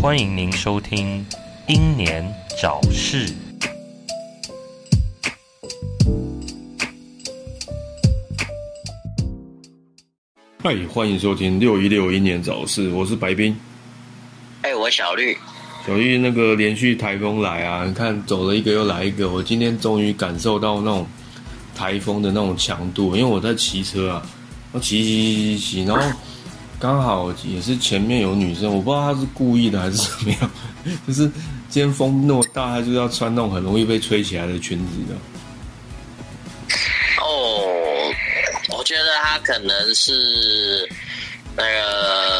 欢迎您收听《英年早逝》。嗨，欢迎收听六一六英年早逝，我是白冰。哎、我小绿，小玉那个连续台风来啊，你看走了一个又来一个，我今天终于感受到那种台风的那种强度，因为我在骑车啊，我骑骑骑骑骑，然后刚好也是前面有女生，我不知道她是故意的还是怎么样，就是今天风那么大，她就要穿那种很容易被吹起来的裙子的。哦，我觉得他可能是那个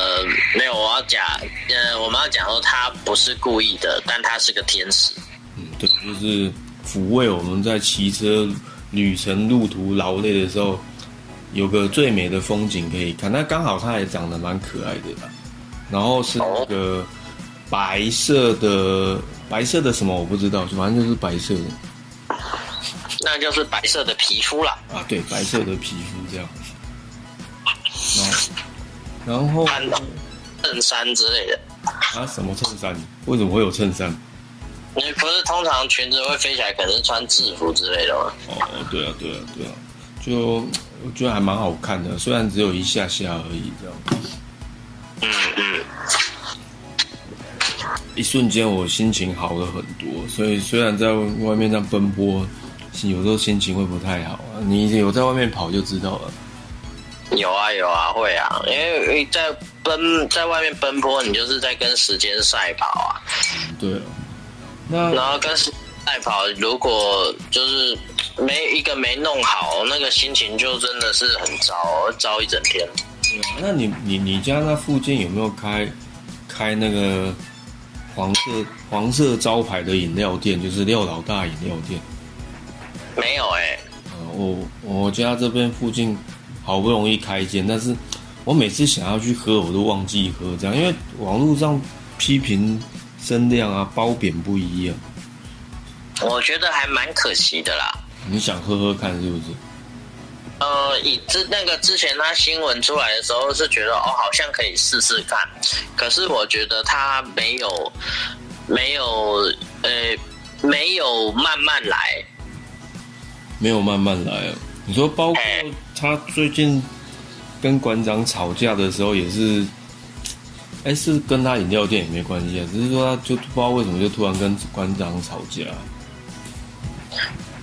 没有，我要讲，呃，我们要讲说他不是故意的，但他是个天使。嗯，对，就是抚慰我们在骑车旅程路途劳累的时候，有个最美的风景可以看。那刚好他也长得蛮可爱的啦，然后是那个白色的白色的什么我不知道，反正就是白色的那就是白色的皮肤啦，啊，对，白色的皮肤这样。然后，然后穿衬衫之类的。啊，什么衬衫？为什么会有衬衫？你不是通常裙子会飞起来，可能是穿制服之类的吗？哦，对啊，对啊，对啊，就我觉得还蛮好看的，虽然只有一下下而已，这样。嗯嗯，一瞬间我心情好了很多，所以虽然在外面这样奔波，有时候心情会不太好啊。你有在外面跑就知道了。有啊有啊会啊，因为在奔在外面奔波，你就是在跟时间赛跑啊。对啊，那然后跟赛跑，如果就是没一个没弄好，那个心情就真的是很糟，糟一整天。那你你你家那附近有没有开开那个黄色黄色招牌的饮料店，就是廖老大饮料店？没有哎、呃，我我家这边附近好不容易开一间，但是我每次想要去喝，我都忘记喝，这样，因为网络上批评声量啊，褒贬不一样。我觉得还蛮可惜的啦。你想喝喝看是不是？呃，以之那个之前他新闻出来的时候是觉得哦，好像可以试试看，可是我觉得他没有没有呃没有慢慢来，没有慢慢来啊。你说包括哎他最近跟馆长吵架的时候，也是，哎，是跟他饮料店也没关系啊，只是说他就不知道为什么就突然跟馆长吵架。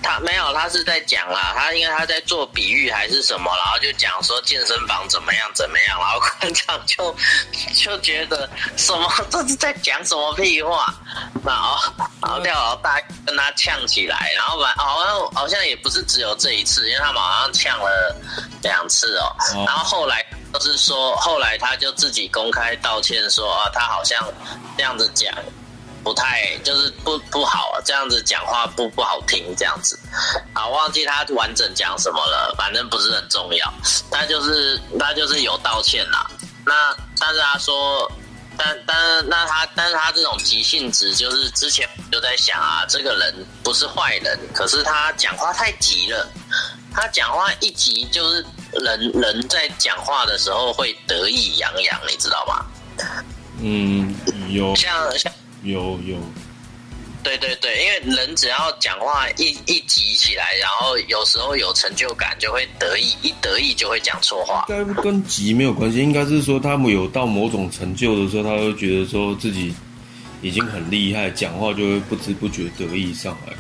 他没有，他是在讲啦，他因为他在做比喻还是什么，然后就讲说健身房怎么样怎么样，然后 馆长就就觉得什么这是在讲什么屁话，然后然后廖老大跟他呛起来，然后完好像好像也不是只有这一次，因为他们好像呛了两次哦，哦然后后来就是说后来他就自己公开道歉说啊，他好像这样子讲。不太就是不不好，这样子讲话不不好听，这样子，啊，忘记他完整讲什么了，反正不是很重要。他就是他就是有道歉啦，那但是他说，但但那他但是他这种急性子，就是之前我就在想啊，这个人不是坏人，可是他讲话太急了，他讲话一急就是人人在讲话的时候会得意洋洋，你知道吗？嗯，有像像。有有，对对对，因为人只要讲话一一急起来，然后有时候有成就感，就会得意，一得意就会讲错话。应该跟急没有关系，应该是说他们有到某种成就的时候，他会觉得说自己已经很厉害，讲话就会不知不觉得意上来。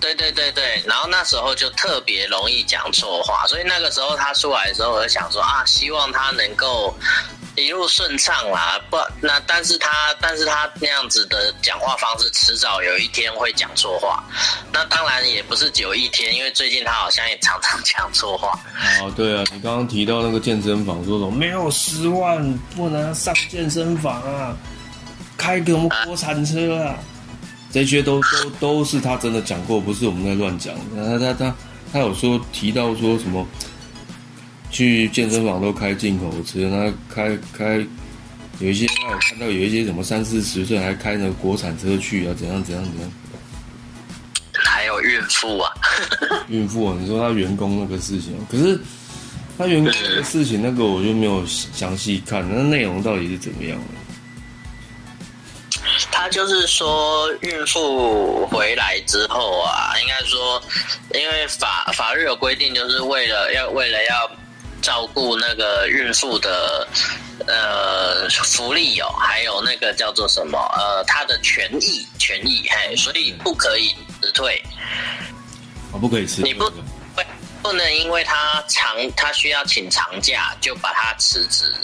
对对对对，然后那时候就特别容易讲错话，所以那个时候他出来的时候，我就想说啊，希望他能够一路顺畅啦。不，那但是他但是他那样子的讲话方式，迟早有一天会讲错话。那当然也不是只有一天，因为最近他好像也常常讲错话。啊，对啊，你刚刚提到那个健身房，说什么没有十万不能上健身房啊，开个什么国产车啊，这些都都都是他真的讲过，不是我们在乱讲。他他他他有说提到说什么，去健身房都开进口车，那开开有一些他有看到有一些什么三四十岁还开着国产车去啊，怎样怎样怎样。还有孕妇啊。孕妇啊，你说他员工那个事情，可是他员工那个事情，那个我就没有详细看，那内容到底是怎么样的？他就是说，孕妇回来之后啊，应该说，因为法法律有规定，就是为了要为了要照顾那个孕妇的呃福利哦，还有那个叫做什么呃她的权益权益，嘿，所以不可以辞退。我，不可以辞，你不不不能因为他长他需要请长假就把他辞职，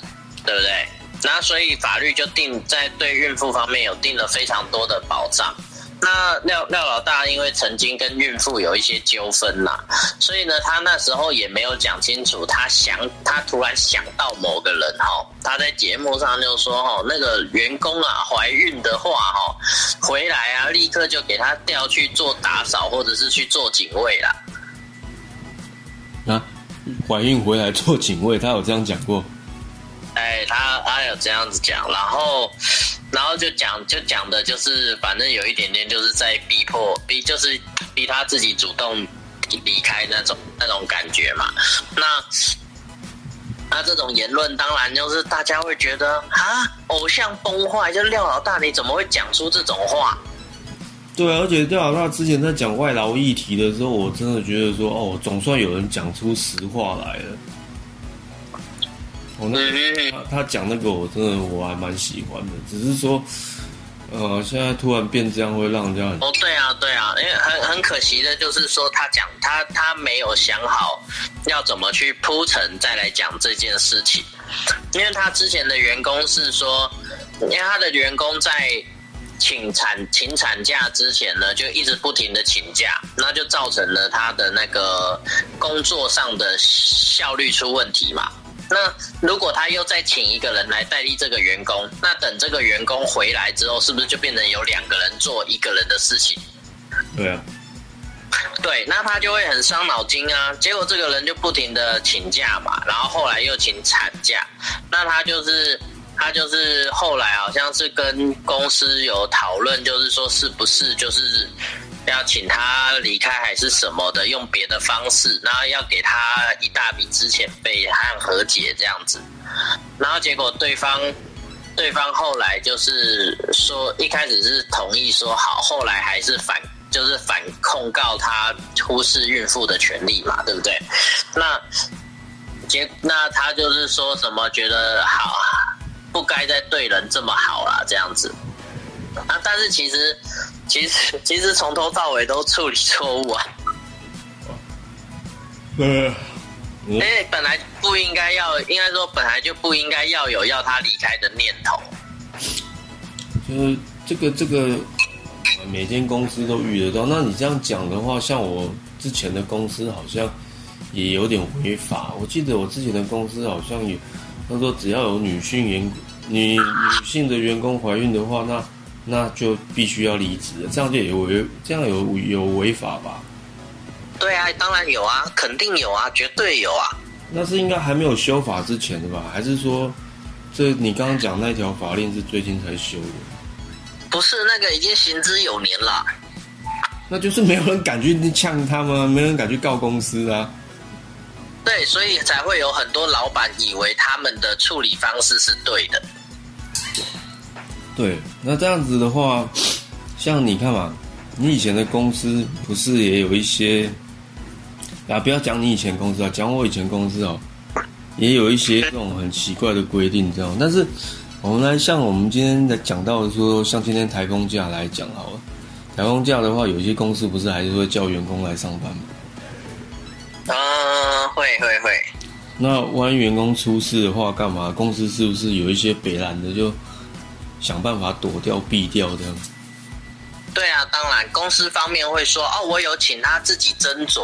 对不对？那所以法律就定在对孕妇方面有定了非常多的保障。那廖廖老大因为曾经跟孕妇有一些纠纷呐，所以呢，他那时候也没有讲清楚。他想，他突然想到某个人哈，他在节目上就说哈，那个员工啊怀孕的话哈，回来啊立刻就给他调去做打扫或者是去做警卫啦。啊，怀孕回来做警卫，他有这样讲过？哎，他他有这样子讲，然后，然后就讲就讲的就是，反正有一点点就是在逼迫逼，就是逼他自己主动离开那种那种感觉嘛。那那这种言论，当然就是大家会觉得啊，偶像崩坏，就廖老大你怎么会讲出这种话？对，而且廖老大之前在讲外劳议题的时候，我真的觉得说，哦，总算有人讲出实话来了。哦，那他他讲那个，我真的我还蛮喜欢的，只是说，呃，现在突然变这样，会让人家很哦，对啊，对啊，因为很很可惜的，就是说他讲他他没有想好要怎么去铺陈再来讲这件事情，因为他之前的员工是说，因为他的员工在请产请产假之前呢，就一直不停的请假，那就造成了他的那个工作上的效率出问题嘛。那如果他又再请一个人来代替这个员工，那等这个员工回来之后，是不是就变成有两个人做一个人的事情？对啊，对，那他就会很伤脑筋啊。结果这个人就不停的请假嘛，然后后来又请产假，那他就是他就是后来好像是跟公司有讨论，就是说是不是就是。要请他离开还是什么的，用别的方式，然后要给他一大笔之前费和和解这样子，然后结果对方对方后来就是说一开始是同意说好，后来还是反就是反控告他忽视孕妇的权利嘛，对不对？那结那他就是说什么觉得好不该再对人这么好了这样子。啊！但是其实，其实其实从头到尾都处理错误啊。嗯，因为本来不应该要，应该说本来就不应该要有要他离开的念头。就是这个这个，每间公司都遇得到。那你这样讲的话，像我之前的公司好像也有点违法。我记得我之前的公司好像有，他说只要有女性员女女性的员工怀孕的话，那那就必须要离职，这样就有违，这样有有违法吧？对啊，当然有啊，肯定有啊，绝对有啊。那是应该还没有修法之前的吧？还是说，这你刚刚讲那条法令是最近才修的？不是，那个已经行之有年了。那就是没有人敢去呛他们，没人敢去告公司啊。对，所以才会有很多老板以为他们的处理方式是对的。对，那这样子的话，像你看嘛，你以前的公司不是也有一些啊？不要讲你以前公司啊，讲我以前公司哦，也有一些这种很奇怪的规定，这样。但是我们来像我们今天在讲到说，像今天台风假来讲好了，台风假的话，有些公司不是还是会叫员工来上班吗？啊，会会会。那万一员工出事的话，干嘛？公司是不是有一些北蓝的就？想办法躲掉、避掉这样。对啊，当然，公司方面会说哦，我有请他自己斟酌，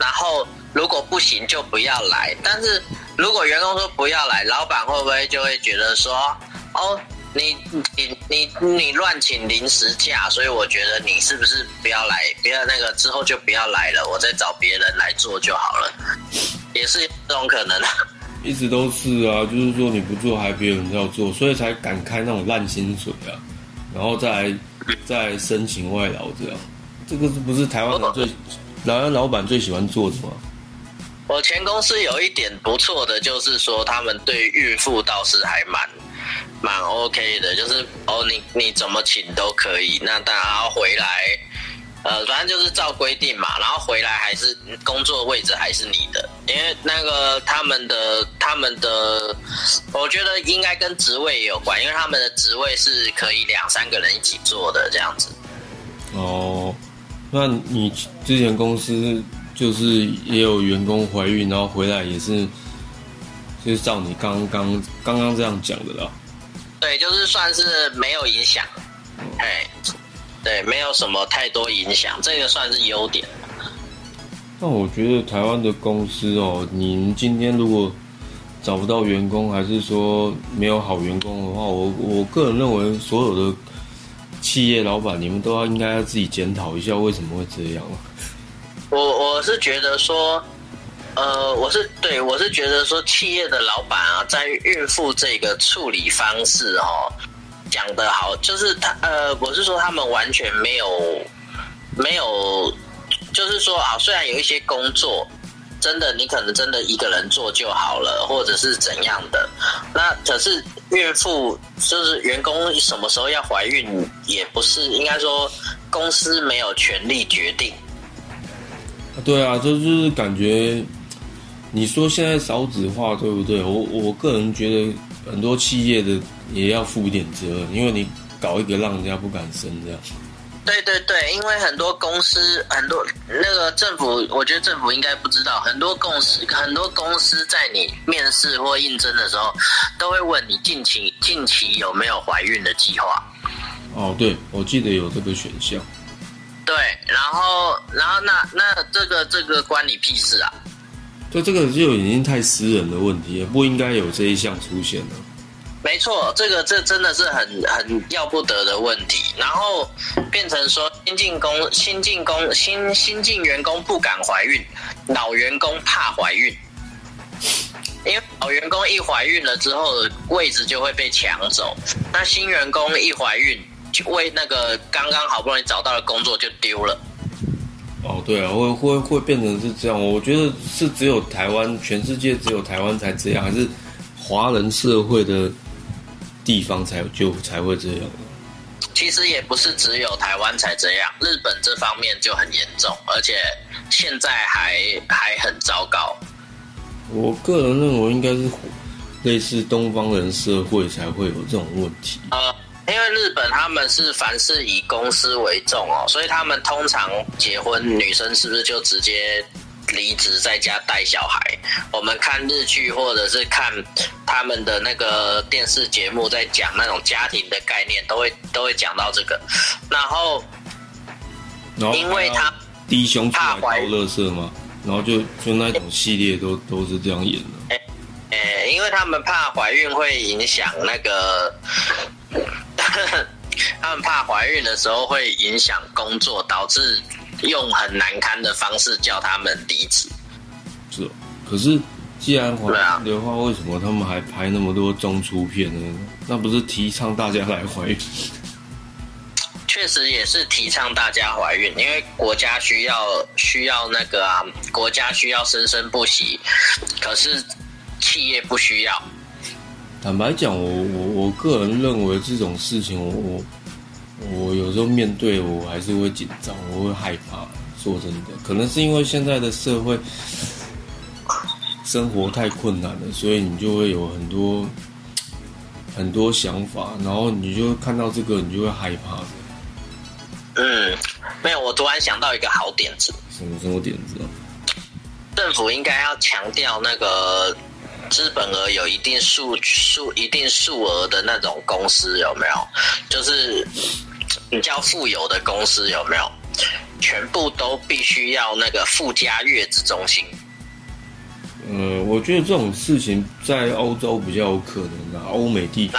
然后如果不行就不要来。但是如果员工说不要来，老板会不会就会觉得说哦，你你你你乱请临时假，所以我觉得你是不是不要来？不要那个之后就不要来了，我再找别人来做就好了，也是这种可能。一直都是啊，就是说你不做还别人要做，所以才敢开那种烂薪水啊，然后再来再申请外劳这样。这个是不是台湾人最台湾老板最喜欢做的吗？我前公司有一点不错的，就是说他们对孕妇倒是还蛮蛮 OK 的，就是哦，你你怎么请都可以，那当然要回来，呃，反正就是照规定嘛，然后回来还是工作位置还是你的，因为那个他们的他们的，我觉得应该跟职位也有关，因为他们的职位是可以两三个人一起做的这样子。哦，那你之前公司就是也有员工怀孕，然后回来也是，就是照你刚刚刚刚这样讲的啦。对，就是算是没有影响，哎，对，没有什么太多影响，这个算是优点。那我觉得台湾的公司哦，您今天如果找不到员工，还是说没有好员工的话，我我个人认为所有的企业老板，你们都要应该要自己检讨一下为什么会这样。我我是觉得说，呃，我是对我是觉得说，企业的老板啊，在孕妇这个处理方式哦，讲得好，就是他呃，我是说他们完全没有没有，就是说啊，虽然有一些工作。真的，你可能真的一个人做就好了，或者是怎样的？那可是孕妇就是员工什么时候要怀孕，也不是应该说公司没有权利决定。对啊，就是感觉你说现在少子化，对不对？我我个人觉得很多企业的也要负一点责任，因为你搞一个让人家不敢生这样。对对对，因为很多公司，很多那个政府，我觉得政府应该不知道，很多公司，很多公司在你面试或应征的时候，都会问你近期近期有没有怀孕的计划。哦，对，我记得有这个选项。对，然后，然后那那这个这个关你屁事啊？就，这个就已经太私人的问题了，不应该有这一项出现了。没错，这个这真的是很很要不得的问题。然后变成说新进工、新进工、新新进员工不敢怀孕，老员工怕怀孕，因为老员工一怀孕了之后，位置就会被抢走。那新员工一怀孕，就为那个刚刚好不容易找到的工作就丢了。哦，对啊，会会会变成是这样。我觉得是只有台湾，全世界只有台湾才这样，还是华人社会的？地方才就才会这样。其实也不是只有台湾才这样，日本这方面就很严重，而且现在还还很糟糕。我个人认为应该是类似东方人社会才会有这种问题。呃，因为日本他们是凡事以公司为重哦，所以他们通常结婚女生是不是就直接？离职在家带小孩，我们看日剧或者是看他们的那个电视节目，在讲那种家庭的概念，都会都会讲到这个。然后，因为他低胸怕怀乐色嘛，然后就就那种系列都都是这样演的。诶，因为他们怕怀孕会影响那个，他们怕怀孕的时候会影响工作，导致。用很难堪的方式叫他们离职，是。可是既然怀孕的话，为什么他们还拍那么多中出片呢？那不是提倡大家来怀孕？确实也是提倡大家怀孕，因为国家需要需要那个啊，国家需要生生不息，可是企业不需要。坦白讲，我我我个人认为这种事情，我我。我有时候面对我还是会紧张，我会害怕。说真的，可能是因为现在的社会生活太困难了，所以你就会有很多很多想法，然后你就看到这个，你就会害怕。嗯，没有，我突然想到一个好点子。什么什么点子？政府应该要强调那个资本额有一定数数一定数额的那种公司有没有？就是。比较富有的公司有没有？全部都必须要那个附加月子中心。呃，我觉得这种事情在欧洲比较有可能的，欧美地区。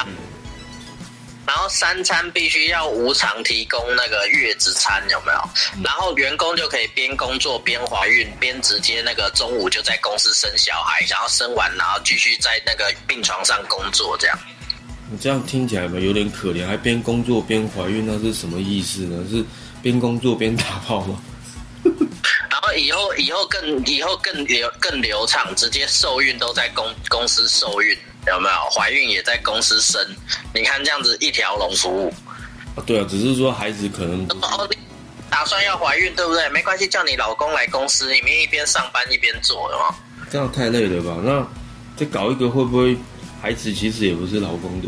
然后三餐必须要无偿提供那个月子餐，有没有？然后员工就可以边工作边怀孕，边直接那个中午就在公司生小孩，然后生完然后继续在那个病床上工作这样。你这样听起来嘛，有点可怜，还边工作边怀孕，那是什么意思呢？是边工作边打炮吗？然后以后以后更以后更流更流畅，直接受孕都在公公司受孕，有没有？怀孕也在公司生，你看这样子一条龙服务。啊，对啊，只是说孩子可能哦，你打算要怀孕对不对？没关系，叫你老公来公司里面一边上班一边做，有吗？这样太累了吧？那再搞一个会不会孩子其实也不是老公的？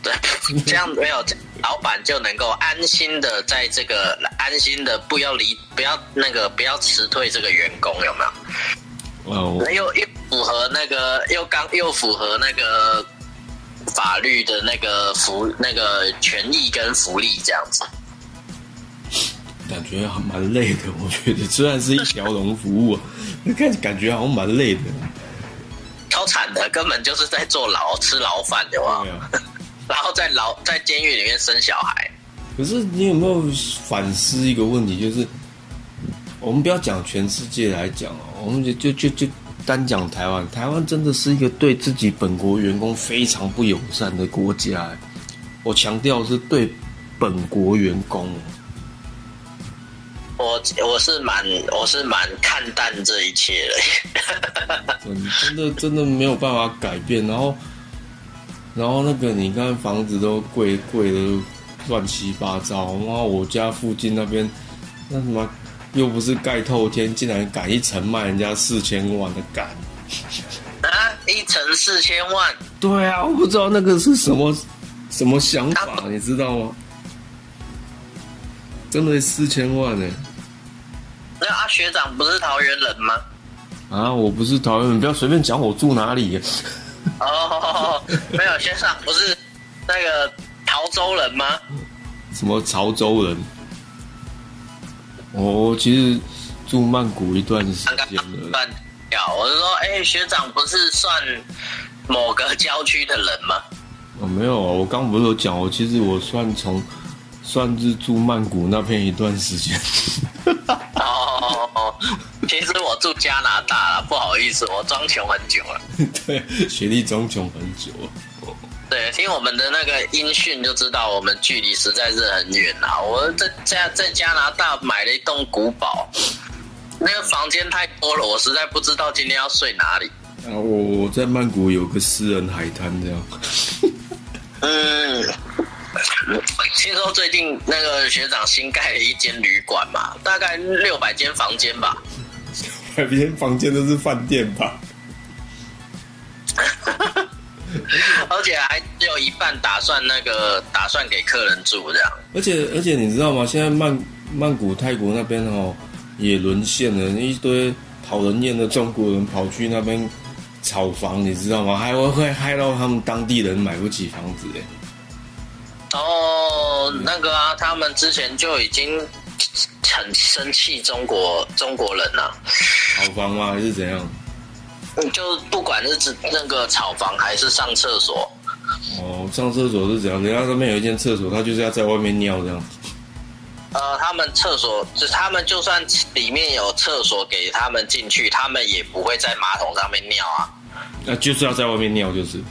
对，这样没有老板就能够安心的在这个安心的不要离不要那个不要辞退这个员工，有没有？哦，又又符合那个又刚又符合那个法律的那个福那个权益跟福利这样子。感觉还蛮累的。我觉得虽然是一条龙服务啊，那 看感觉好像蛮累的。超惨的，根本就是在坐牢吃牢饭，对吗对？啊。然后在牢在监狱里面生小孩。可是你有没有反思一个问题？就是我们不要讲全世界来讲哦，我们就就就就单讲台湾，台湾真的是一个对自己本国员工非常不友善的国家。哎我强调是对本国员工哦。我我是蛮我是蛮看淡这一切的。真 真的真的没有办法改变，然后然后那个你看房子都贵贵的乱七八糟，然后我家附近那边那什么又不是盖透天，竟然敢一层卖人家四千万的敢。啊，一层四千万，对啊，我不知道那个是什么什么想法，你知道吗？真的四千万呢、那阿学长不是桃园人吗？啊！我不是桃园人，不要随便讲我住哪里、哦，没有学长不是那个潮州人吗？什么潮州人？我其实住曼谷一段时间了，断掉，我是说，哎、学长不是算某个郊区的人吗？我、没有啊，我刚不是有讲，我其实我算从算是住曼谷那边一段时间。哦，其实我住加拿大了，不好意思，我装穷很久了。对，学历装穷很久了。对，听我们的那个音讯就知道，我们距离实在是很远啊。我在在在加拿大买了一栋古堡，那个房间太多了，我实在不知道今天要睡哪里。啊，我我在曼谷有个私人海滩，这样。嗯，听说最近那个学长新盖了一间旅馆嘛，大概六百间房间吧。每间房间都是饭店吧？而且还只有一半打算那个打算给客人住这样。而且而且你知道吗？现在曼曼谷泰国那边哦也沦陷了，一堆讨人厌的中国人跑去那边炒房，你知道吗？还会会害到他们当地人买不起房子哎。哦，那个啊，他们之前就已经很生气中国中国人了、炒房吗？还是怎样？嗯就不管是指那个炒房还是上厕所，哦，上厕所是怎样？人家那边有一间厕所，他就是要在外面尿这样。呃，他们厕所就他们就算里面有厕所给他们进去，他们也不会在马桶上面尿啊，那、就是要在外面尿，就是。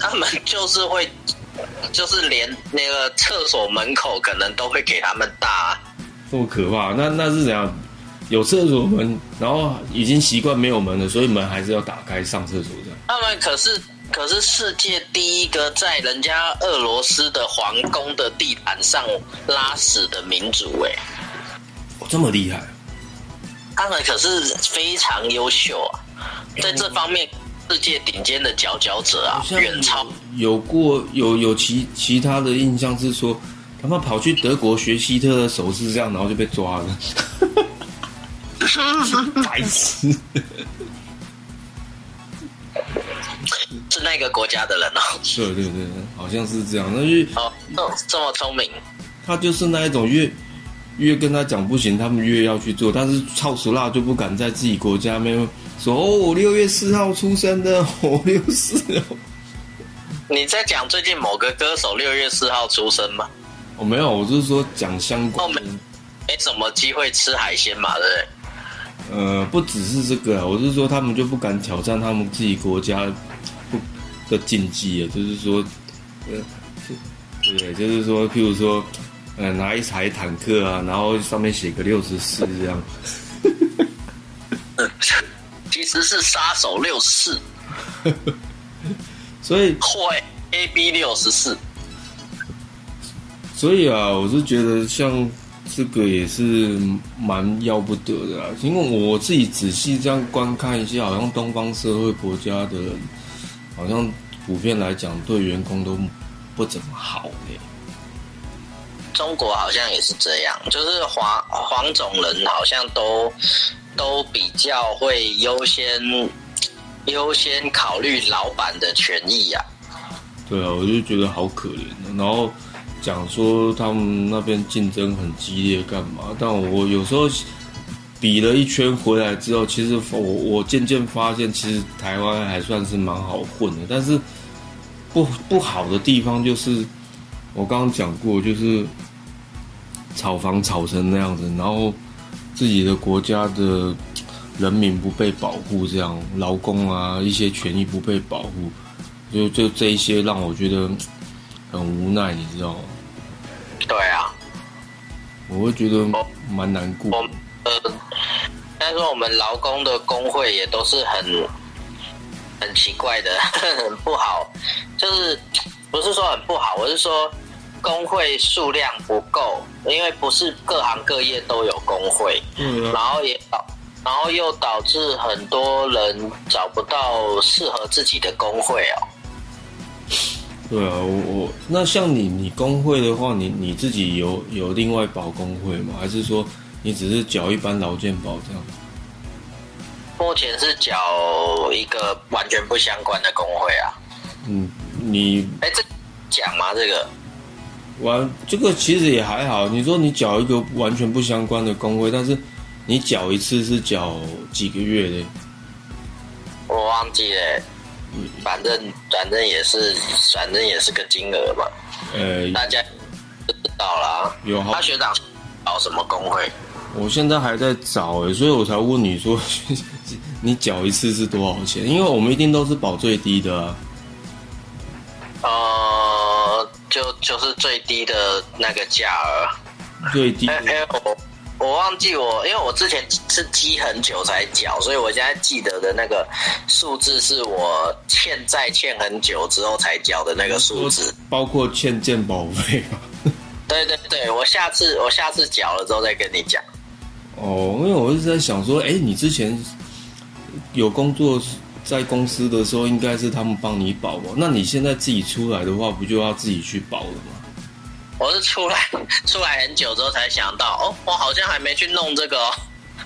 他们就是会，就是连那个厕所门口可能都会给他们大啊、这么可怕？那那是怎样？有厕所门，然后已经习惯没有门了，所以门还是要打开上厕所这样。他们可是可是世界第一个在人家俄罗斯的皇宫的地毯上拉屎的民族哎、哦，这么厉害？他们可是非常优秀啊，在这方面世界顶尖的佼佼者啊远超有过有有其其他的印象是说，他们跑去德国学希特的手势这样，然后就被抓了。白痴！是那个国家的人哦。对对对，好像是这样。那就哦，这这么聪明，他就是那一种越越跟他讲不行，他们越要去做。但是操死辣就不敢在自己国家没有说哦，我六月四号出生的，我六四哦。你在讲最近某个歌手六月四号出生吗？我、没有，我就是说讲相关的哦，没什么机会吃海鲜嘛，对不对？呃，不只是这个啊，我是说他们就不敢挑战他们自己国家不的禁忌啊，就是说，呃，是对，就是说，譬如说，呃拿一台坦克啊，然后上面写个六十四这样。其实是杀手六四 所以或 AB 六十四。所以啊，我是觉得像这个也是蛮要不得的啊，因为我自己仔细这样观看一下，好像东方社会国家的人，好像普遍来讲对员工都不怎么好呢。中国好像也是这样，就是黄黄种人好像都都比较会优先优先考虑老板的权益啊。对啊，我就觉得好可怜。然后讲说他们那边竞争很激烈，干嘛？但我有时候比了一圈回来之后，其实我我渐渐发现，其实台湾还算是蛮好混的。但是不不好的地方就是，我刚刚讲过，就是炒房炒成那样子，然后自己的国家的人民不被保护，这样劳工啊一些权益不被保护，就就这一些让我觉得很无奈，你知道吗？对啊，我会觉得蛮难过我。呃，但是我们劳工的工会也都是很很奇怪的，很不好，就是不是说很不好，我是说工会数量不够，因为不是各行各业都有工会，对啊然后也导，然后又导致很多人找不到适合自己的工会哦。对啊，我我那像你你工会的话，你你自己有有另外保工会吗？还是说你只是缴一般劳健保这样？目前是缴一个完全不相关的工会啊。嗯，你哎，这讲吗？这个完这个其实也还好。你说你缴一个完全不相关的工会，但是你缴一次是缴几个月的？我忘记了，反正反正也是反正也是个金额嘛，呃，大家都知道啦。有好他，学长搞什么工会？我现在还在找诶，所以我才问你说，你缴一次是多少钱？因为我们一定都是保最低的啊。就就是最低的那个价额。最低哎哎，我我忘记我，因为我之前是积很久才缴，所以我现在记得的那个数字是我欠债欠很久之后才缴的那个数字。包括欠健保费嘛。对对对，我下次我下次缴了之后再跟你讲。哦，因为我一直在想说，哎，你之前有工作在公司的时候，应该是他们帮你保吧？那你现在自己出来的话，不就要自己去保了吗？我是出来出来很久之后才想到，哦，我好像还没去弄这个哦。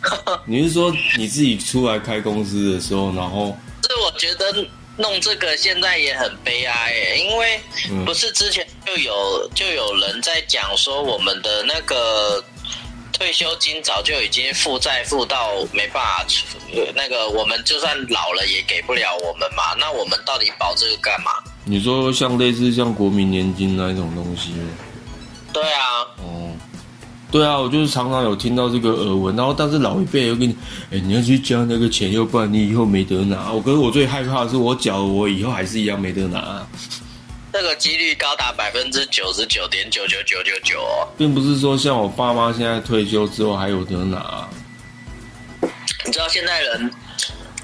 你是说你自己出来开公司的时候，然后是我觉得弄这个现在也很悲哀耶，因为嗯不是之前就有就有人在讲说我们的那个退休金早就已经负债负到没办法那个我们就算老了也给不了我们嘛，那我们到底保这个干嘛？你说像类似像国民年金那一种东西吗？对啊，哦，对啊，我就是常常有听到这个耳闻，然后但是老一辈又跟你，哎，你要去交那个钱，要不然你以后没得拿。我可是我最害怕的是我缴了，我以后还是一样没得拿。这个几率高达百分之九十九点九九九九九哦。并不是说像我爸妈现在退休之后还有得拿、你知道现在人，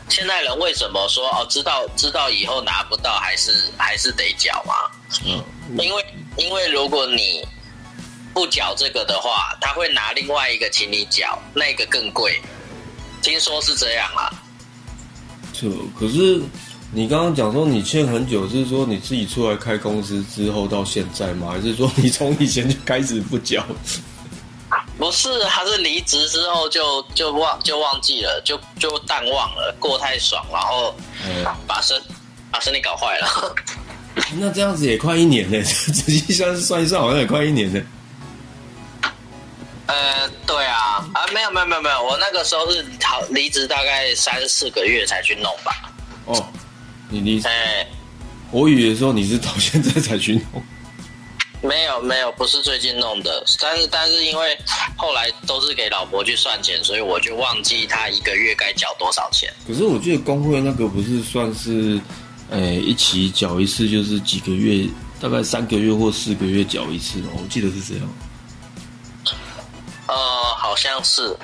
现在人为什么说哦，知道知道以后拿不到，还是还是得缴吗？嗯，因为因为如果你不缴这个的话，他会拿另外一个请你缴，那个更贵。听说是这样啊。就可是你刚刚讲说你欠很久，是说你自己出来开公司之后到现在吗？还是说你从以前就开始不缴？不是，他是离职之后就就忘就忘记了，就就淡忘了，过太爽，然后嗯，把身把身体搞坏了。那这样子也快一年呢，仔细算算一算，好像也快一年呢。呃，对啊，啊，没有没有没有没有，我那个时候是好离职大概三四个月才去弄吧。哦，你你哎、我以为说你是到现在才去弄。没有没有，不是最近弄的，但是但是因为后来都是给老婆去算钱，所以我就忘记她一个月该缴多少钱。可是我记得工会那个不是算是，诶、一起缴一次就是几个月，大概三个月或四个月缴一次哦，我记得是这样。呃好像是，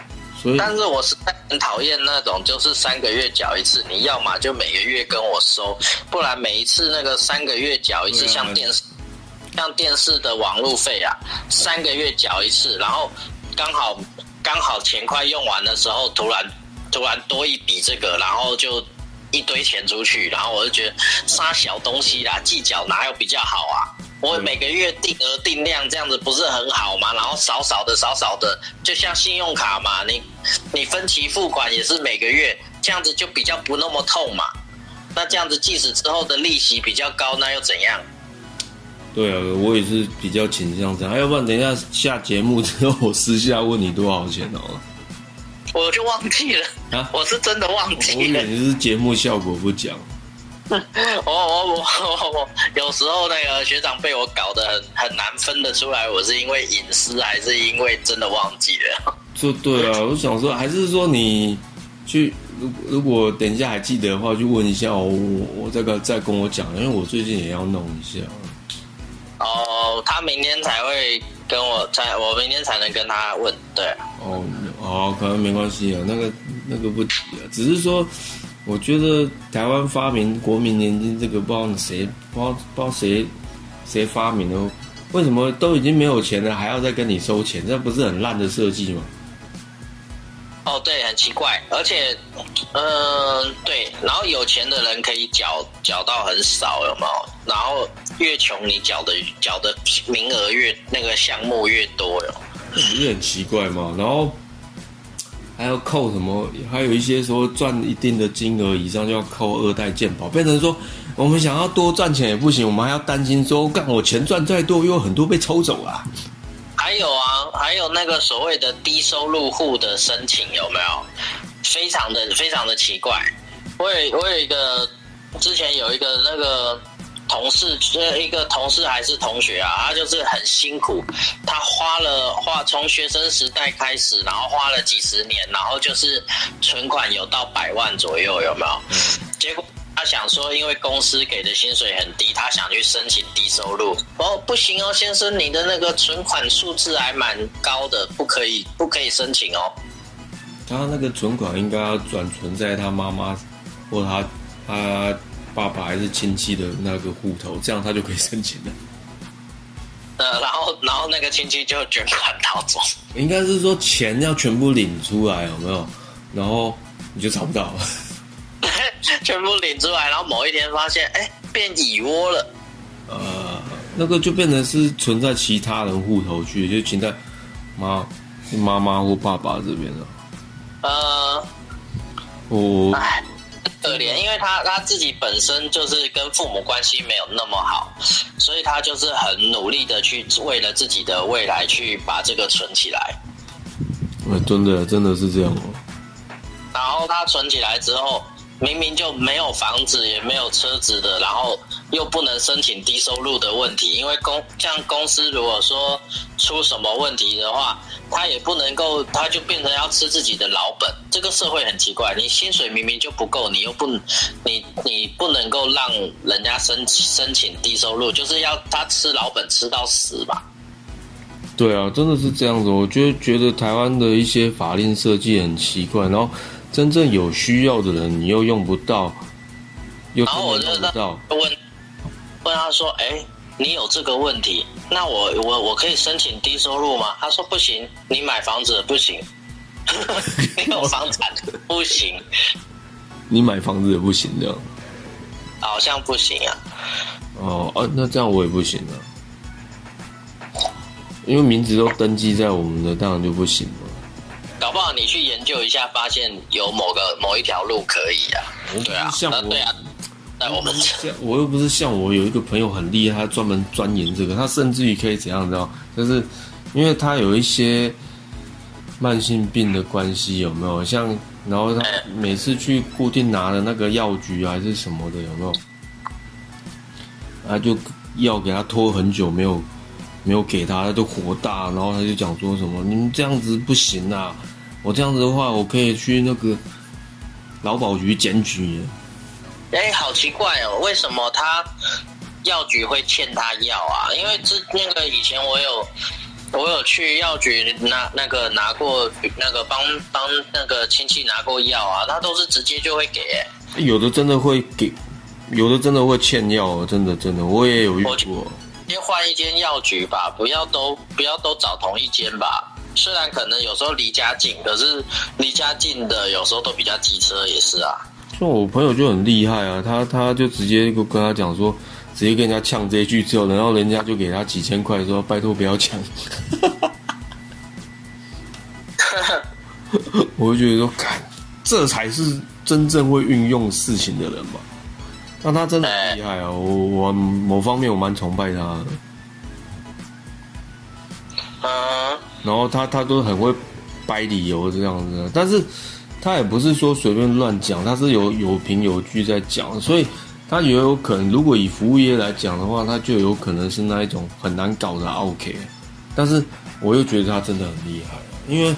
但是我实在很讨厌那种就是三个月缴一次，你要嘛就每个月跟我收，不然每一次那个三个月缴一次，啊像电视像电视的网路费啊，三个月缴一次，然后刚好刚好钱快用完的时候，突然突然多一笔这个，然后就一堆钱出去，然后我就觉得杀小东西啦，计较哪有比较好啊？我每个月定额定量这样子不是很好吗？然后少少的少少的，就像信用卡嘛，你你分期付款也是每个月这样子就比较不那么痛嘛。那这样子即使之后的利息比较高，那又怎样？对啊，我也是比较倾向这样。哎要不然等一下下节目之后，我私下问你多少钱哦。我就忘记了，啊我是真的忘我记了。以为你是节目效果不讲。我我我我我有时候那个学长被我搞得很很难分得出来，我是因为隐私还是因为真的忘记了。就对啊，我想说，还是说你去，如如果等一下还记得的话，就问一下哦，我我这个再跟我讲，因为我最近也要弄一下。哦，他明天才会跟我才，我明天才能跟他问。对，哦，哦，可能没关系啊，那个那个不急啊，只是说，我觉得台湾发明国民年金这个，不知道谁，不知道不知道谁谁发明的，为什么都已经没有钱了，还要再跟你收钱？这不是很烂的设计吗？哦，对，很奇怪，而且，嗯、对，然后有钱的人可以缴缴到很少，有没有？然后越穷，你缴的缴的名额越那个项目越多，有。不是很奇怪吗？然后还要扣什么？还有一些说赚一定的金额以上就要扣二代健保，变成说我们想要多赚钱也不行，我们还要担心说，干我钱赚再多，又有很多被抽走啊。还有啊，还有那个所谓的低收入户的申请有没有？非常的非常的奇怪。我有我有一个之前有一个那个同事，呃，一个同事还是同学啊，他就是很辛苦，他花了花从学生时代开始，然后花了几十年，然后就是存款有到百万左右，有没有？结果他想说，因为公司给的薪水很低，他想去申请低收入。哦，不行哦，先生，你的那个存款数字还蛮高的，不可以，不可以申请哦。他那个存款应该要转存在他妈妈或他他爸爸还是亲戚的那个户头，这样他就可以申请了。呃，然后，然后那个亲戚就卷款逃走。应该是说钱要全部领出来，有没有？然后你就找不到了。全部领出来，然后某一天发现，哎，变蚁窝了。呃，那个就变成是存在其他人户头去，就存在妈妈妈或爸爸这边了。呃，我哎，可怜，因为他他自己本身就是跟父母关系没有那么好，所以他就是很努力的去为了自己的未来去把这个存起来。呃真的真的是这样哦。然后他存起来之后，明明就没有房子也没有车子的，然后又不能申请低收入的问题，因为公像公司如果说出什么问题的话，他也不能够，他就变成要吃自己的老本。这个社会很奇怪，你薪水明明就不够，你又不你你不能够让人家申申请低收入，就是要他吃老本吃到死吧。对啊，真的是这样子。我觉得觉得台湾的一些法令设计很奇怪，然后真正有需要的人你又用不到，又然后我就。问问他说：“哎，你有这个问题，那我我我可以申请低收入吗？”他说：“不行，你买房子不行，你有房产不行，你买房子也不行这样。好像不行啊。哦啊，那这样我也不行啊，因为名字都登记在我们的，当然就不行了。搞不好你去研究一下，发现有某个某一条路可以啊。对啊，像对啊，那我们像我又不是像我有一个朋友很厉害，他专门钻研这个，他甚至于可以怎样，你知道？就是因为他有一些慢性病的关系，有没有？像然后他每次去固定拿的那个药局啊还是什么的，有没有？他就药给他拖很久没有没有给他，他就火大，然后他就讲说什么：“你们这样子不行啊！我这样子的话，我可以去那个劳保局检举你。”哎，好奇怪哦，为什么他药局会欠他药啊？因为之那个以前我有我有去药局拿那个拿过那个帮帮那个亲戚拿过药啊，他都是直接就会给、欸。有的真的会给，有的真的会欠药，真的真的，我也有遇过。先换一间药局吧，不要都不要都找同一间吧。虽然可能有时候离家近，可是离家近的有时候都比较机车，也是啊。像我朋友就很厉害啊，他他就直接跟跟他讲说，直接跟人家呛这一句之后，然后人家就给他几千块，说拜托不要抢。我就觉得说，看，这才是真正会运用事情的人吧。那他真的很厉害啊，我我某方面我蛮崇拜他的。嗯，然后他他都很会掰理由这样子，但是他也不是说随便乱讲，他是有有凭有据在讲，所以他也有可能，如果以服务业来讲的话，他就有可能是那一种很难搞的 OK。但是我又觉得他真的很厉害，因为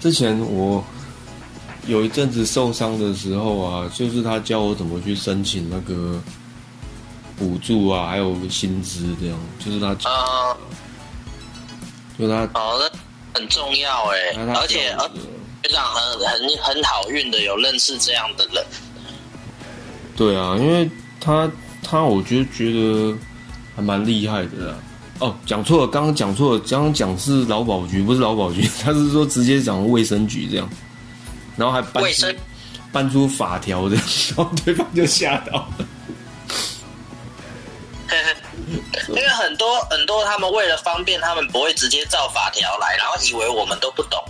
之前我有一阵子受伤的时候啊，就是他教我怎么去申请那个补助啊，还有薪资这样，就是他啊，就他哦，那很重要哎、而且呃，教我的学长很很很好运的有认识这样的人。对啊，因为他他我觉得觉得还蛮厉害的啦。哦，讲错了，刚刚讲错了，刚刚讲是劳保局，不是劳保局，他是说直接讲卫生局这样，然后还搬出搬出法条的，然后对方就吓到了。因为很多很多他们为了方便，他们不会直接照法条来，然后以为我们都不懂。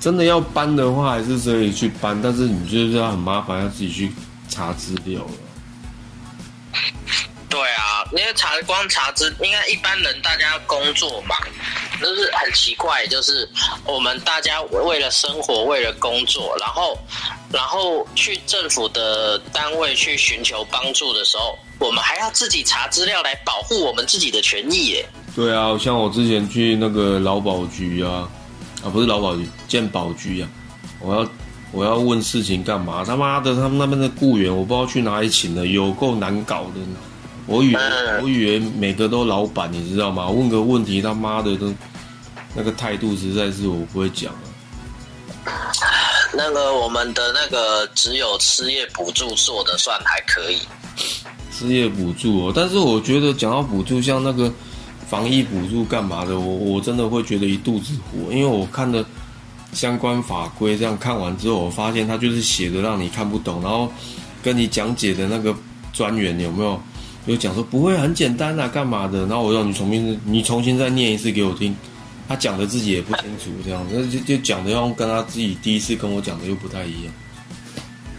真的要搬的话，还是可以去搬，但是你就是要很麻烦，要自己去查资料了。对啊，因为查光查资，应该一般人大家工作嘛，就是很奇怪，就是我们大家为了生活，为了工作，然后然后去政府的单位去寻求帮助的时候，我们还要自己查资料来保护我们自己的权益耶。对啊，像我之前去那个劳保局啊，啊不是劳保局，健保局啊，我要我要问事情干嘛？他妈的，他们那边的雇员我不知道去哪里请的，有够难搞的。我以为嗯我以为每个都老板，你知道吗？问个问题，他妈的都那个态度实在是我不会讲啊。那个我们的那个只有失业补助做的算还可以，失业补助哦，但是我觉得讲到补助，像那个防疫补助干嘛的，我我真的会觉得一肚子火，因为我看的相关法规，这样看完之后，我发现他就是写的让你看不懂，然后跟你讲解的那个专员有没有有讲说不会很简单啊，干嘛的，然后我让你重新你重新再念一次给我听，他讲的自己也不清楚，这样那就就讲的要跟他自己第一次跟我讲的又不太一样。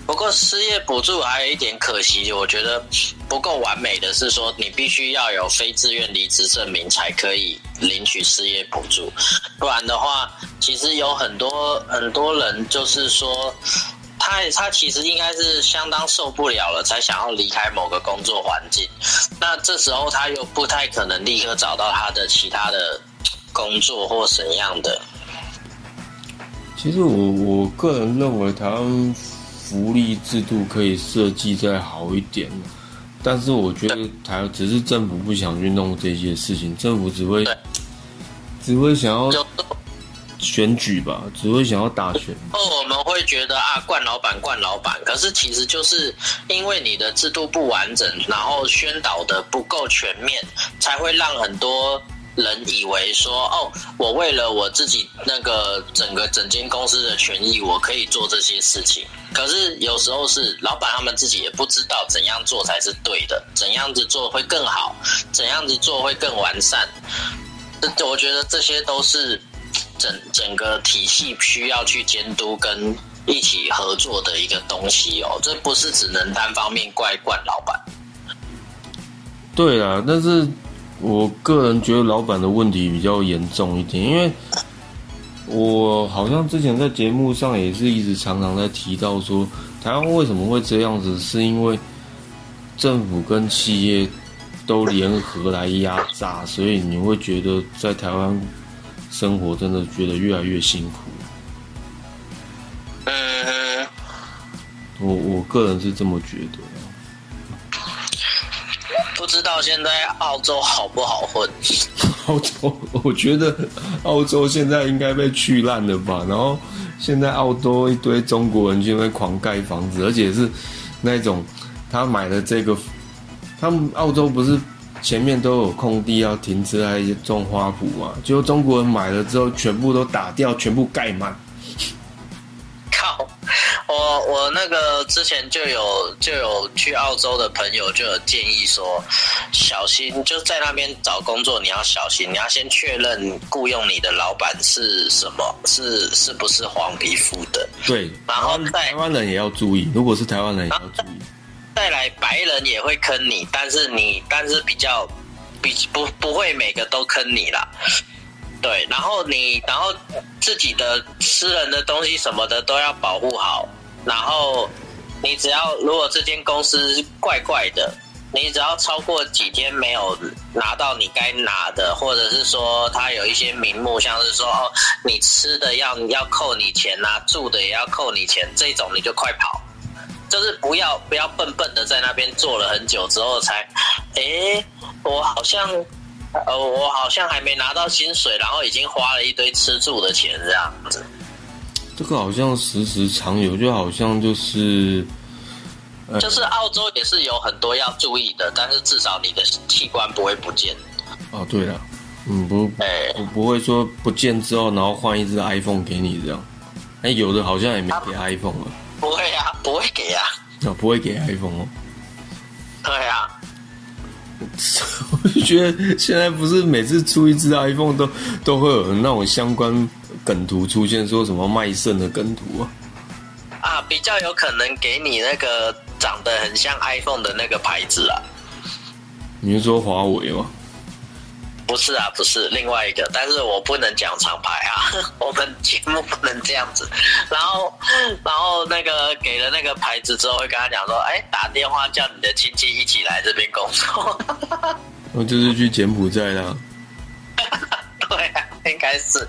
不过失业补助还有一点可惜，我觉得不够完美的是说，你必须要有非自愿离职证明才可以领取失业补助，不然的话，其实有很多很多人就是说，他他其实应该是相当受不了了，才想要离开某个工作环境。那这时候他又不太可能立刻找到他的其他的工作或怎样的。其实我我个人认为台湾福利制度可以设计再好一点，但是我觉得台只是政府不想去弄这些事情，政府只会只会想要选举吧，只会想要打选。哦，我们会觉得啊，惯老板，惯老板。可是其实就是因为你的制度不完整，然后宣导的不够全面，才会让很多人以为说，哦，我为了我自己那个整个整间公司的权益，我可以做这些事情。可是有时候是老板他们自己也不知道怎样做才是对的，怎样子做会更好，怎样子做会更完善。我觉得这些都是整整个体系需要去监督跟一起合作的一个东西哦，这不是只能单方面怪惯老板。对啊，但是我个人觉得老板的问题比较严重一点，因为我好像之前在节目上也是一直常常在提到说，台湾为什么会这样子，是因为政府跟企业都联合来压榨，所以你会觉得在台湾生活真的觉得越来越辛苦。嗯，我我个人是这么觉得。不知道现在澳洲好不好混？澳洲，我觉得澳洲现在应该被去烂了吧？然后现在澳洲一堆中国人就会狂盖房子，而且是那种他买的这个，他们澳洲不是前面都有空地要停车还种花圃嘛？就中国人买了之后，全部都打掉，全部盖满。靠！我我那个之前就有就有去澳洲的朋友就有建议说，小心就在那边找工作，你要小心，你要先确认雇佣你的老板是什么，是是不是黄皮肤的。对，然后台湾人也要注意，如果是台湾人也要注意。再来，白人也会坑你，但是你但是比较比不不会每个都坑你啦。对，然后你然后自己的私人的东西什么的都要保护好。然后你只要如果这间公司怪怪的，你只要超过几天没有拿到你该拿的，或者是说他有一些名目，像是说哦你吃的要要扣你钱呐，住的也要扣你钱，这种你就快跑，就是不要不要笨笨的在那边坐了很久之后才，哎，我好像呃我好像还没拿到薪水，然后已经花了一堆吃住的钱这样子。这个好像时时常有，就好像就是，就是澳洲也是有很多要注意的，但是至少你的器官不会不见。哦，对了，嗯，不，不不会说不见之后，然后换一只 iPhone 给你这样。哎，有的好像也没给 iPhone 了。不会呀，不会给呀。哦，不会给 iPhone 哦。对呀。我就觉得现在不是每次出一只 iPhone 都都会有那种相关。梗图出现说什么卖肾的梗图啊？啊，比较有可能给你那个长得很像 iPhone 的那个牌子啊。你是说华为吗？不是啊，不是另外一个，但是我不能讲厂牌啊，我们节目不能这样子。然后，然后那个给了那个牌子之后，会跟他讲说，哎，打电话叫你的亲戚一起来这边工作。我 就是去柬埔寨的。对啊。应该是，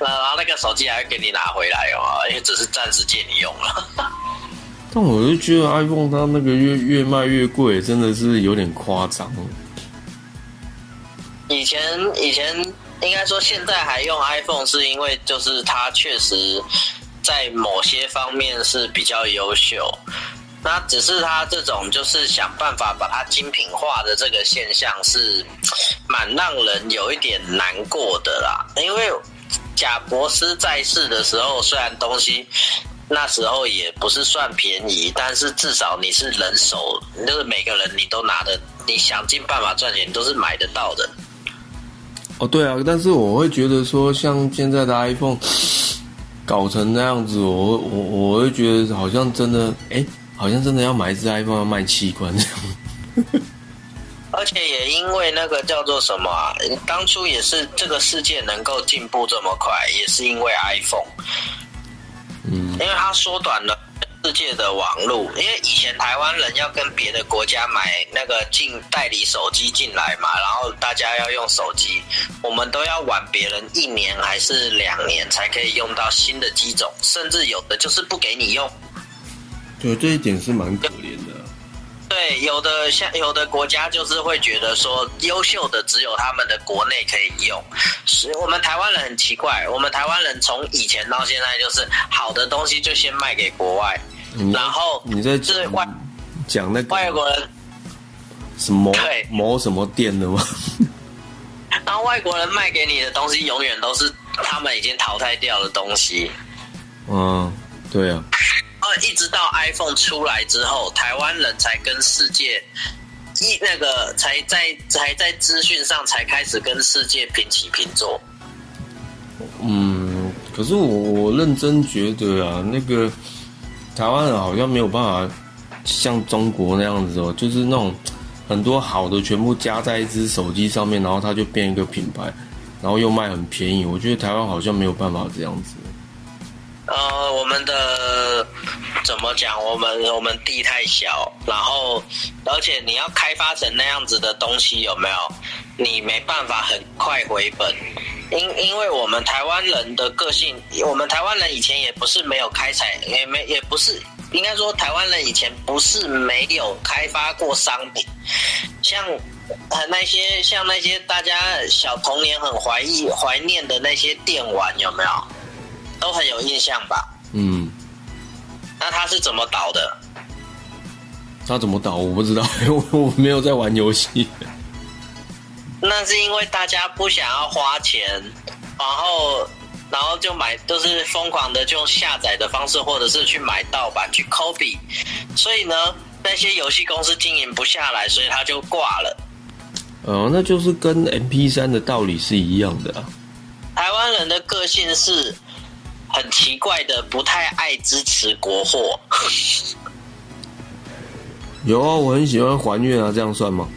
然后那个手机还会给你拿回来哦，因为只是暂时借你用了。但我就觉得 iPhone 它那个越越卖越贵，真的是有点夸张。以前以前应该说现在还用 iPhone，是因为就是它确实在某些方面是比较优秀。那只是他这种就是想办法把它精品化的这个现象是蛮让人有一点难过的啦。因为贾博斯在世的时候，虽然东西那时候也不是算便宜，但是至少你是人手，就是每个人你都拿的，你想尽办法赚钱都是买得到的。哦，对啊，但是我会觉得说，像现在的 iPhone 搞成那样子，我我我会觉得好像真的哎。好像真的要买一只 iPhone 要卖器官这样，而且也因为那个叫做什么啊，当初也是这个世界能够进步这么快，也是因为 iPhone，嗯，因为它缩短了世界的网路。因为以前台湾人要跟别的国家买那个进代理手机进来嘛，然后大家要用手机，我们都要晚别人一年还是两年才可以用到新的机种，甚至有的就是不给你用。对，这一点是蛮可怜的。对，有的像有的国家就是会觉得说，优秀的只有他们的国内可以用。是我们台湾人很奇怪，我们台湾人从以前到现在就是好的东西就先卖给国外，然后你在这外讲那个外国人什么某什么店的吗？然后外国人卖给你的东西永远都是他们已经淘汰掉的东西。嗯，对啊。一直到 iPhone 出来之后，台湾人才跟世界一那个才在才在资讯上才开始跟世界平起平坐。嗯，可是我我认真觉得啊，那个台湾人好像没有办法像中国那样子哦，就是那种很多好的全部加在一只手机上面，然后它就变一个品牌，然后又卖很便宜。我觉得台湾好像没有办法这样子。呃，我们的怎么讲？我们我们地太小，然后而且你要开发成那样子的东西，有没有？你没办法很快回本，因因为我们台湾人的个性，我们台湾人以前也不是没有开采，也没也不是，应该说台湾人以前不是没有开发过商品，像呃那些像那些大家小童年很怀忆怀念的那些电玩有没有？都很有印象吧？嗯，那他是怎么倒的？他怎么倒我不知道，我我没有在玩游戏。那是因为大家不想要花钱，然后然后就买，都是疯狂的就用下载的方式，或者是去买盗版去 copy，所以呢，那些游戏公司经营不下来，所以他就挂了。哦，那就是跟 MP 三的道理是一样的啊。台湾人的个性是很奇怪的，不太爱支持国货。有啊，我很喜欢还愿啊，这样算吗？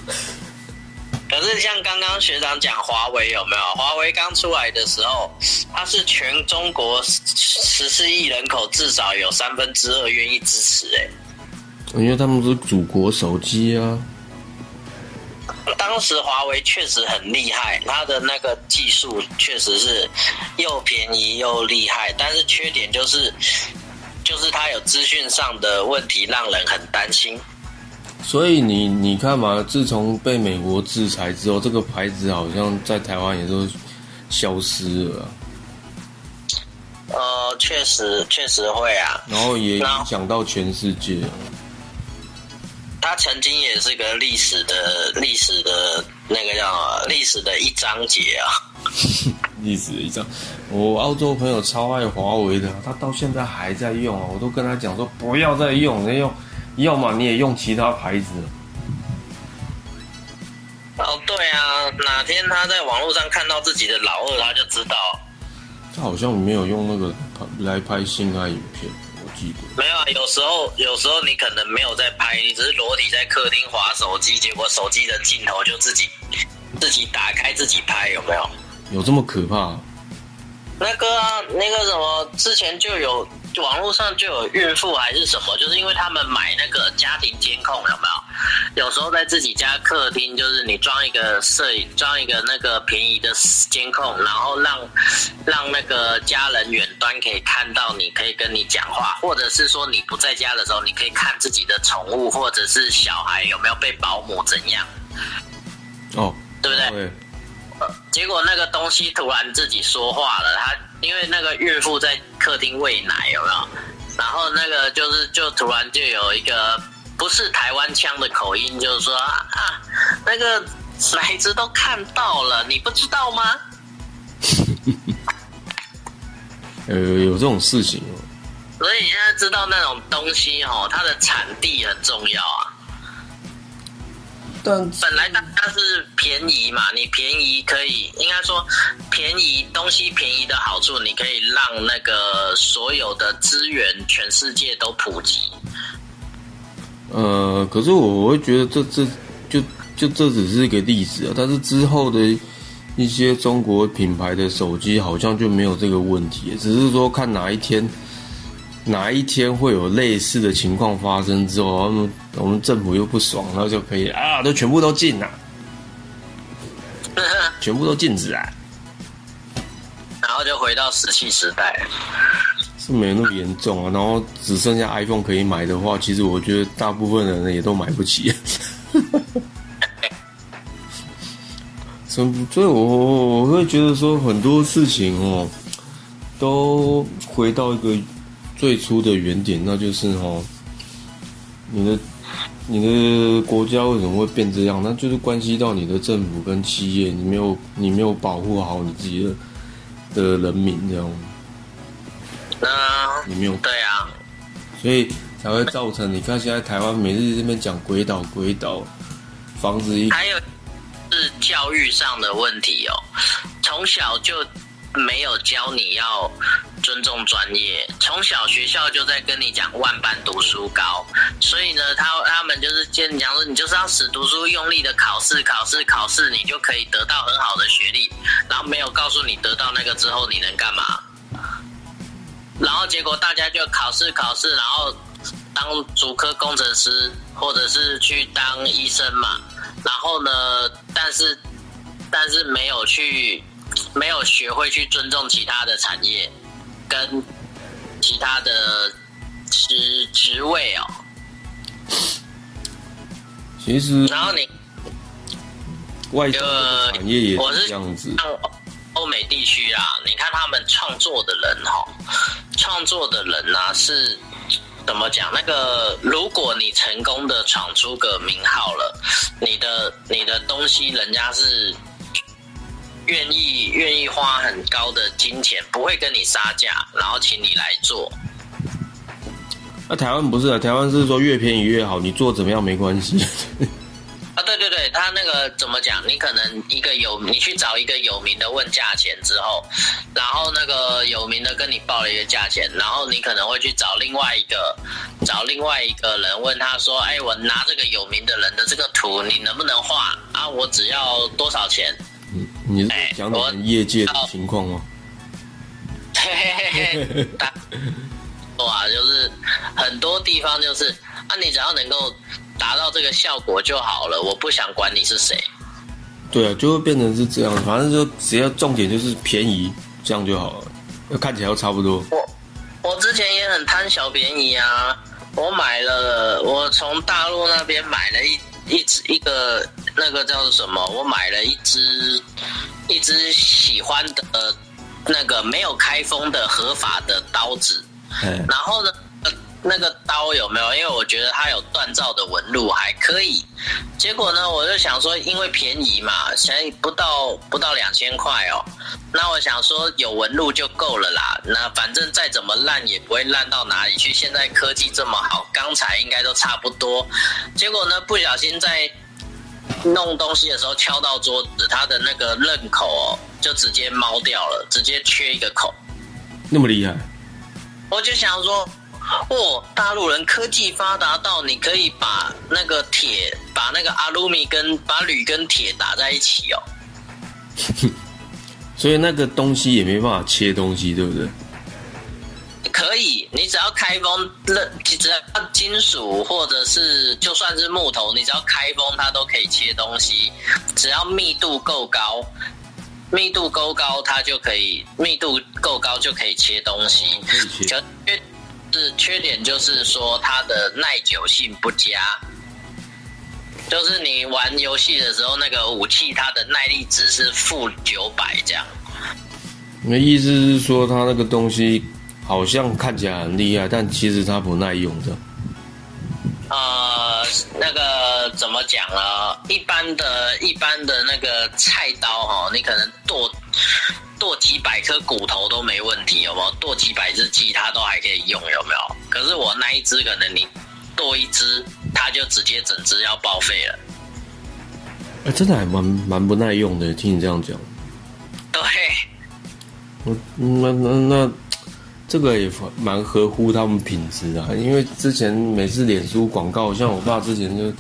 可是像刚刚学长讲华为有没有？华为刚出来的时候，它是全中国十四亿人口至少有三分之二愿意支持、欸，因为他们是祖国手机啊。当时华为确实很厉害，它的那个技术确实是又便宜又厉害，但是缺点就是，就是它有资讯上的问题，让人很担心。所以你你看嘛，自从被美国制裁之后，这个牌子好像在台湾也都消失了啊，呃，确实确实会啊，然后也影响到全世界啊。它曾经也是个历史的历史的那个叫历史的一章节啊。历史的一章，我澳洲朋友超爱华为的，他到现在还在用啊，我都跟他讲说不要再用，你用，要么你也用其他牌子。哦，对啊，哪天他在网络上看到自己的老二，他就知道。他好像没有用那个拍来拍性爱影片，没有啊，有时候有时候你可能没有在拍，你只是裸体在客厅划手机，结果手机的镜头就自己自己打开自己拍，有没有？有这么可怕？那个啊，那个什么，之前就有网络上就有孕妇还是什么，就是因为他们买那个家庭监控，有没有？有时候在自己家客厅，就是你装一个摄影，装一个那个便宜的监控，然后让让那个家人远端可以看到你，可以跟你讲话，或者是说你不在家的时候，你可以看自己的宠物或者是小孩有没有被保姆怎样，哦，对不对？对，结果那个东西突然自己说话了，他因为那个孕妇在客厅喂奶，有没有？然后那个就是就突然就有一个不是台湾腔的口音，就是说啊啊，那个奶子都看到了，你不知道吗？呃，有这种事情哦。所以你现在知道那种东西哦，它的产地很重要啊。但本来大家是便宜嘛，你便宜可以，应该说便宜东西便宜的好处，你可以让那个所有的资源全世界都普及。呃，可是我我会觉得这这就就这只是一个例子啊，但是之后的一些中国品牌的手机好像就没有这个问题，只是说看哪一天哪一天会有类似的情况发生之后，我们我们政府又不爽，然后就可以啊，都全部都禁了，全部都禁止啊，然后就回到石器时代。是没那么严重啊。然后只剩下 iPhone 可以买的话，其实我觉得大部分人也都买不起。所以，所以我我我会觉得说很多事情哦，都回到一个最初的原点，那就是哦，你的你的国家为什么会变这样？那就是关系到你的政府跟企业，你没有你没有保护好你自己的的人民，这样。那你没有。对啊，所以才会造成你看现在台湾每日这边讲鬼岛鬼岛，房子一还有是教育上的问题哦，从小就没有教你要尊重专业，从小学校就在跟你讲万般读书高，所以呢，他他们就是讲说，你就是要死读书，用力的考试，考试，考试，你就可以得到很好的学历，然后没有告诉你得到那个之后你能干嘛，然后结果大家就考试考试，然后当主科工程师或者是去当医生嘛，然后呢，但是但是没有去没有学会去尊重其他的产业跟其他的职职位哦，其实然后你外销呃产业也我是是这样子。像欧美地区啊，你看他们创作的人哈，创作的人呐、是怎么讲？那个，如果你成功的闯出个名号了，你的你的东西人家是愿意愿意花很高的金钱，不会跟你杀价，然后请你来做。那、台湾不是啊，台湾是说越便宜越好，你做怎么样没关系。啊，对对对，他那个怎么讲？你可能一个有，你去找一个有名的问价钱之后，然后那个有名的跟你报了一个价钱，然后你可能会去找另外一个，找另外一个人问他说：“哎，我拿这个有名的人的这个图，你能不能画啊？我只要多少钱嗯，你是讲的很业界的情况吗？？”嘿嘿嘿哇，就是很多地方就是啊，你只要能够达到这个效果就好了，我不想管你是谁。对啊，就会变成是这样，反正就只要重点就是便宜，这样就好了，要看起来都差不多。我我之前也很贪小便宜啊，我买了，我从大陆那边买了一一只一个那个叫做什么？我买了一只一只喜欢的呃那个没有开封的合法的刀子，哎，然后呢，呃那个刀有没有？因为我觉得它有锻造的纹路，还可以。结果呢，我就想说，因为便宜嘛，才不到不到两千块哦。那我想说，有纹路就够了啦。那反正再怎么烂也不会烂到哪里去。现在科技这么好，钢材应该都差不多。结果呢，不小心在弄东西的时候敲到桌子，它的那个刃口哦，就直接猫掉了，直接缺一个口。那么厉害，我就想说，哦，大陆人科技发达到你可以把那个铁，把那个阿鲁米跟把铝跟铁打在一起哦。所以那个东西也没办法切东西，对不对？可以，你只要开封，任只要金属或者是就算是木头，你只要开封，它都可以切东西。只要密度够高，密度够高，它就可以密度够高就可以切东西。可以切。是缺点就是说它的耐久性不佳，就是你玩游戏的时候，那个武器它的耐力值是负九百这样。你的意思是说，它那个东西好像看起来很厉害，但其实它不耐用的。呃，那个怎么讲呢？一般的、一般的那个菜刀哈，你可能剁剁几百颗骨头都没问题，有没有？剁几百只鸡，它都还可以用，有没有？可是我那一只，可能你剁一只，它就直接整只要报废了。哎、真的还蛮蛮不耐用的。听你这样讲，对，我那那那这个也蛮合乎他们品质啊。因为之前每次脸书广告，像我爸之前就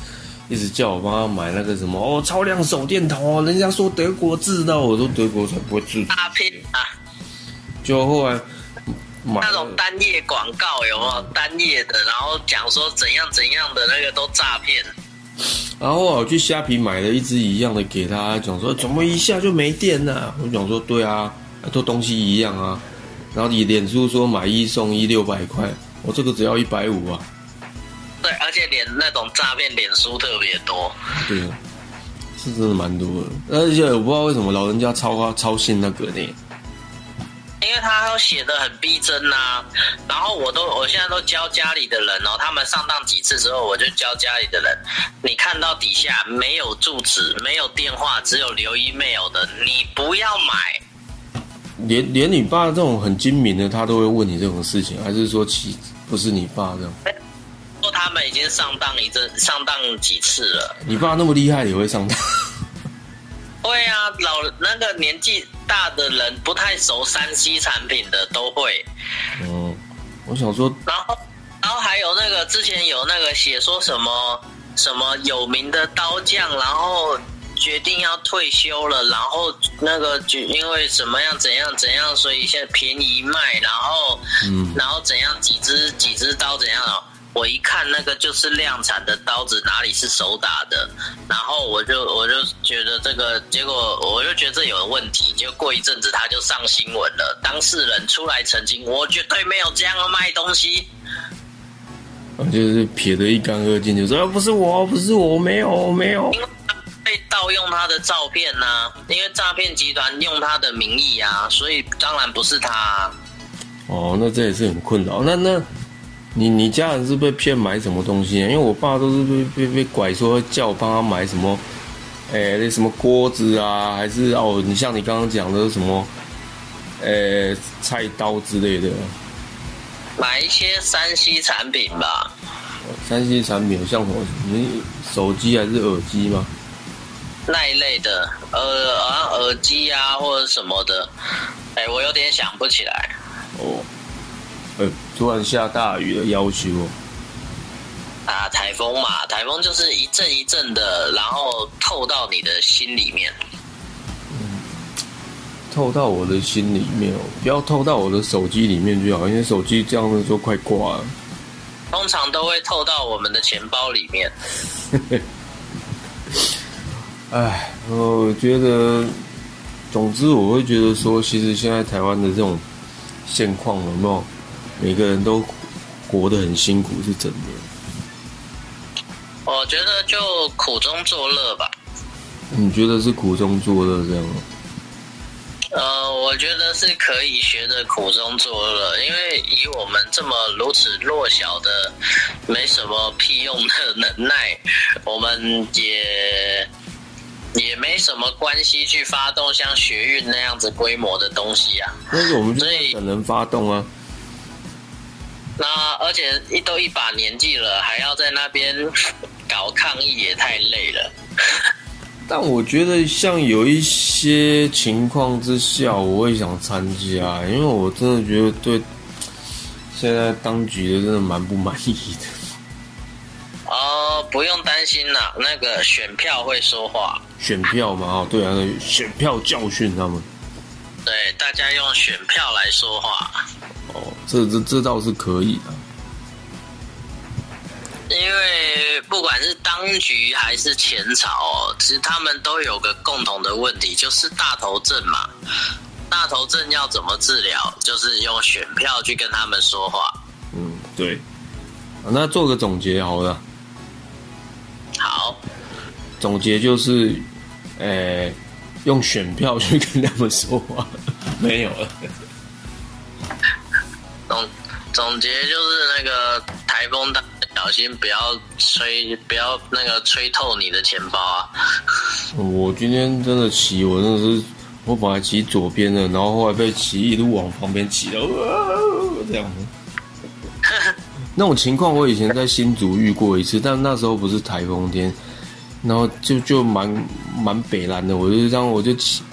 一直叫我帮他买那个什么哦超量手电筒哦，人家说德国制的，我说德国才不会制。大片啊，就后来买那种单页广告有没有？单页的，然后讲说怎样怎样的那个都诈骗。然后我去虾皮买了一只一样的给他，讲说怎么一下就没电了、我讲说对啊，都东西一样啊。然后你脸书说买一送一六百块，我这个只要一百五啊。对，而且脸那种诈骗脸书特别多。对啊，是真的蛮多的。而且我不知道为什么老人家超花超信那个呢。因为他都写的很逼真呐、然后我都我现在都教家里的人哦，他们上当几次之后，我就教家里的人，你看到底下没有住址、没有电话，只有留 email 的，你不要买。连连你爸这种很精明的，他都会问你这种事情，还是说其不是你爸这样？说他们已经上当一阵，上当几次了。你爸那么厉害，也会上当？会啊，老那个年纪大的人不太熟三 C 产品的都会。嗯，我想说，然后，然后还有那个之前有那个写说什么什么有名的刀匠，然后决定要退休了，然后那个就因为怎么样怎样怎样，所以现在便宜卖，然后嗯，然后怎样几只几只刀怎样哦。我一看那个就是量产的刀子，哪里是手打的？然后我就我就觉得这个，结果我就觉得这有问题。结果过一阵子他就上新闻了，当事人出来澄清，我绝对没有这样卖东西。就是撇得一干二净，就说、啊、不是我，不是我，没有，没有。盗盗用他的照片呐、因为诈骗集团用他的名义啊，所以当然不是他啊、哦，那这也是很困扰。那那，你你家人是被骗买什么东西啊？因为我爸都是被被被拐说叫我帮他买什么，诶、那什么锅子啊，还是哦，你像你刚刚讲的什么，诶、菜刀之类的，买一些山西产品吧。山西产品像什么？你手机还是耳机吗？那一类的，呃，好像耳机啊或者什么的，哎，我有点想不起来。哦，呃，突然下大雨了，要求哦。啊，台风嘛，台风就是一阵一阵的，然后透到你的心里面。透到我的心里面哦，不要透到我的手机里面就好，因为手机这样子就快挂了。通常都会透到我们的钱包里面。唉，我觉得，总之我会觉得说，其实现在台湾的这种现况有没有，每个人都活得很辛苦，是真的。我觉得就苦中作乐吧。你觉得是苦中作乐这样吗？呃，我觉得是可以学着苦中作乐，因为以我们这么如此弱小的、没什么屁用的能耐，我们也也没什么关系去发动像学运那样子规模的东西啊。但是我们就所以等人发动啊。那而且一都一把年纪了，还要在那边搞抗议，也太累了。但我觉得像有一些情况之下，我会想参加，因为我真的觉得对现在当局的真的蛮不满意的。哦，不用担心啦，那个选票会说话。选票嘛，哦，对啊，选票教训他们。对，大家用选票来说话，哦，这这这倒是可以的。因为不管是当局还是前朝哦，其实他们都有个共同的问题，就是大头症嘛。大头症要怎么治疗？就是用选票去跟他们说话。嗯，对。啊那做个总结好了，好，总结就是，呃，用选票去跟他们说话，没有了。总总结就是那个台风大，小心不要吹，不要那个吹透你的钱包啊。我今天真的骑，我真的是，我本来骑左边的，然后后来被骑一路往旁边骑了，哇这样子。那种情况我以前在新竹遇过一次，但那时候不是台风天，然后就就蛮蛮北蓝的，我就这样我就骑，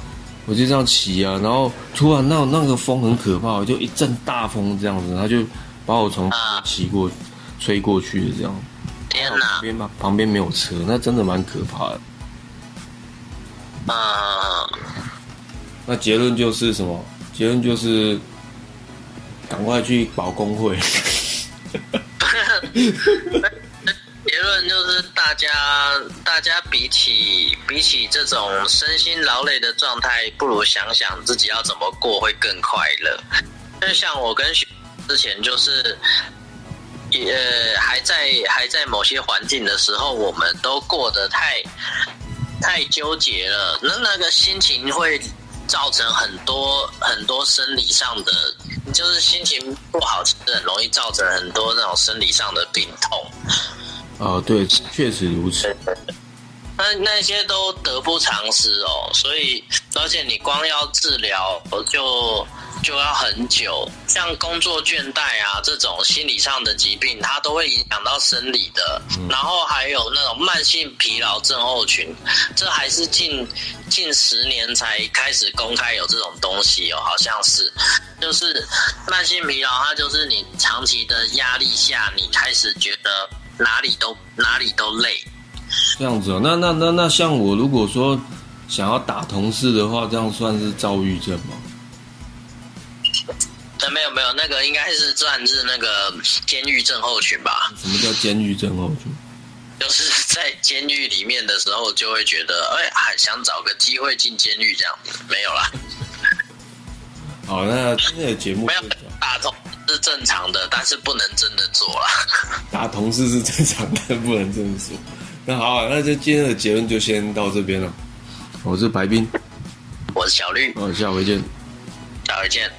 我就这样骑啊，然后突然那那个风很可怕，就一阵大风这样子，他就把我从啊骑过吹过去的这样。旁天哪，边嘛，旁边没有车，那真的蛮可怕的。嗯，那结论就是什么？结论就是赶快去保工会。结论就是大家大家比起比起这种身心劳累的状态，不如想想自己要怎么过会更快乐。就像我跟之前就是。也还在还在某些环境的时候，我们都过得太太纠结了，那那个心情会造成很多很多生理上的，就是心情不好，其实很容易造成很多那种生理上的病痛。哦，对，确实如此。那那些都得不偿失哦，所以而且你光要治疗就就要很久，像工作倦怠啊这种心理上的疾病，它都会影响到生理的。然后还有那种慢性疲劳症候群，这还是近近十年才开始公开有这种东西哦，好像是，就是慢性疲劳，它就是你长期的压力下，你开始觉得哪里都哪里都累。这样子哦，那那那那像我如果说想要打同事的话，这样算是躁郁症吗？那，没有没有，那个应该是算是那个监狱症候群吧，什么叫监狱症候群？就是在监狱里面的时候，就会觉得，哎，还想找个机会进监狱这样子，没有啦，好，那今天的节目没有打通是正常的，但是不能真的做啦。打同事是正常的，不能这么说。那好、啊，那就今天的结论就先到这边了。我是白冰，我是小绿，嗯，下回见。下回见。